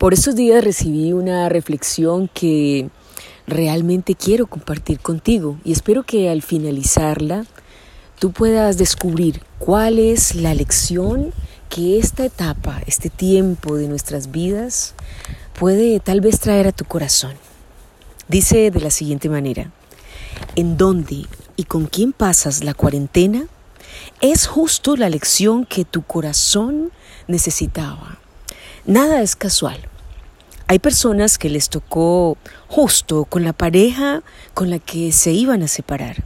Por estos días recibí una reflexión que realmente quiero compartir contigo y espero que al finalizarla tú puedas descubrir cuál es la lección que esta etapa, este tiempo de nuestras vidas puede tal vez traer a tu corazón. Dice de la siguiente manera, ¿en dónde y con quién pasas la cuarentena? Es justo la lección que tu corazón necesitaba. Nada es casual. Hay personas que les tocó justo con la pareja con la que se iban a separar.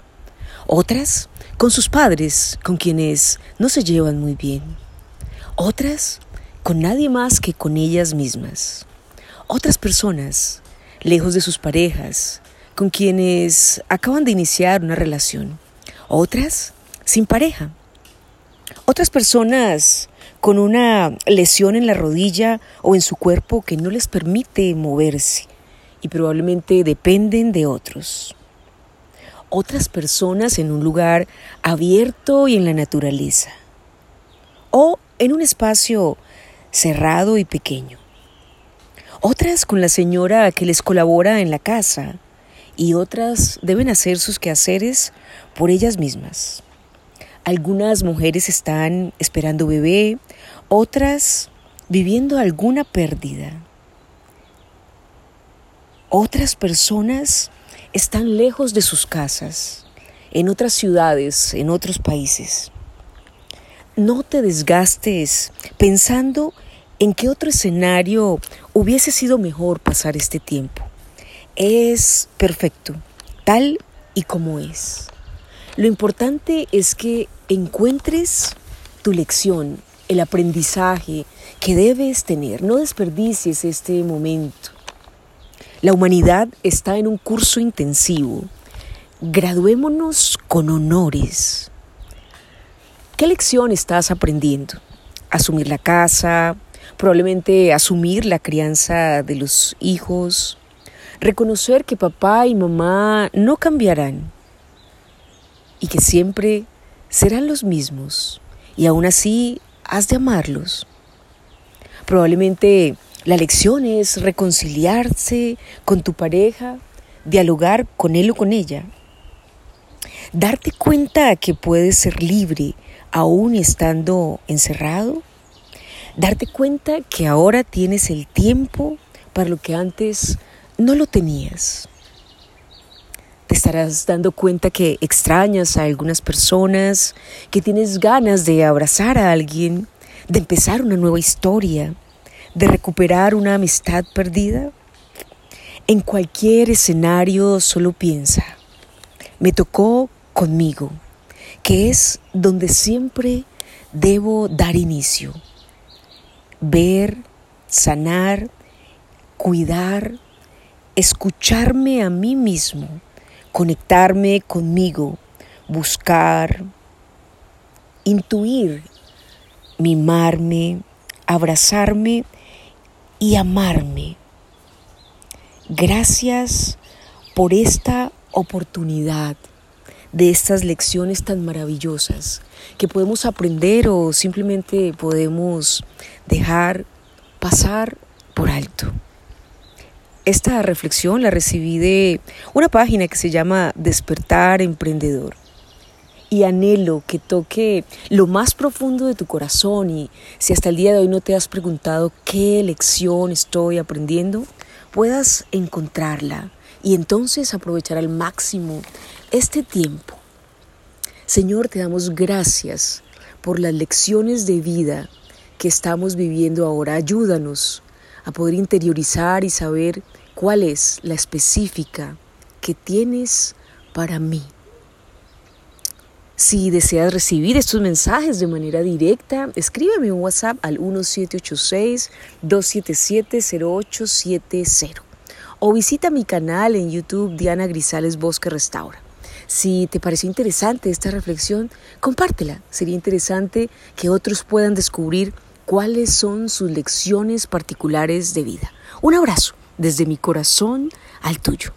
Otras con sus padres, con quienes no se llevan muy bien. Otras con nadie más que con ellas mismas. Otras personas lejos de sus parejas, con quienes acaban de iniciar una relación. Otras sin pareja. Otras personas con una lesión en la rodilla o en su cuerpo que no les permite moverse y probablemente dependen de otros. Otras personas en un lugar abierto y en la naturaleza. O en un espacio cerrado y pequeño. Otras con la señora que les colabora en la casa y otras deben hacer sus quehaceres por ellas mismas. Algunas mujeres están esperando bebé, otras viviendo alguna pérdida. Otras personas están lejos de sus casas, en otras ciudades, en otros países. No te desgastes pensando en qué otro escenario hubiese sido mejor pasar este tiempo. Es perfecto, tal y como es. Lo importante es que encuentres tu lección, el aprendizaje que debes tener. No desperdicies este momento. La humanidad está en un curso intensivo. Graduémonos con honores. ¿Qué lección estás aprendiendo? Asumir la casa, probablemente asumir la crianza de los hijos, reconocer que papá y mamá no cambiarán, y que siempre serán los mismos y aún así has de amarlos. Probablemente la lección es reconciliarse con tu pareja, dialogar con él o con ella, darte cuenta que puedes ser libre aún estando encerrado, darte cuenta que ahora tienes el tiempo para lo que antes no lo tenías estarás dando cuenta que extrañas a algunas personas, que tienes ganas de abrazar a alguien, de empezar una nueva historia, de recuperar una amistad perdida. En cualquier escenario solo piensa, me tocó conmigo, que es donde siempre debo dar inicio. Ver, sanar, cuidar, escucharme a mí mismo conectarme conmigo, buscar, intuir, mimarme, abrazarme y amarme. Gracias por esta oportunidad de estas lecciones tan maravillosas que podemos aprender o simplemente podemos dejar pasar por alto. Esta reflexión la recibí de una página que se llama Despertar Emprendedor. Y anhelo que toque lo más profundo de tu corazón y si hasta el día de hoy no te has preguntado qué lección estoy aprendiendo, puedas encontrarla y entonces aprovechar al máximo este tiempo. Señor, te damos gracias por las lecciones de vida que estamos viviendo ahora. Ayúdanos a poder interiorizar y saber cuál es la específica que tienes para mí. Si deseas recibir estos mensajes de manera directa, escríbeme un WhatsApp al 1786-277-0870 o visita mi canal en YouTube Diana Grisales Bosque Restaura. Si te pareció interesante esta reflexión, compártela. Sería interesante que otros puedan descubrir cuáles son sus lecciones particulares de vida. Un abrazo desde mi corazón al tuyo.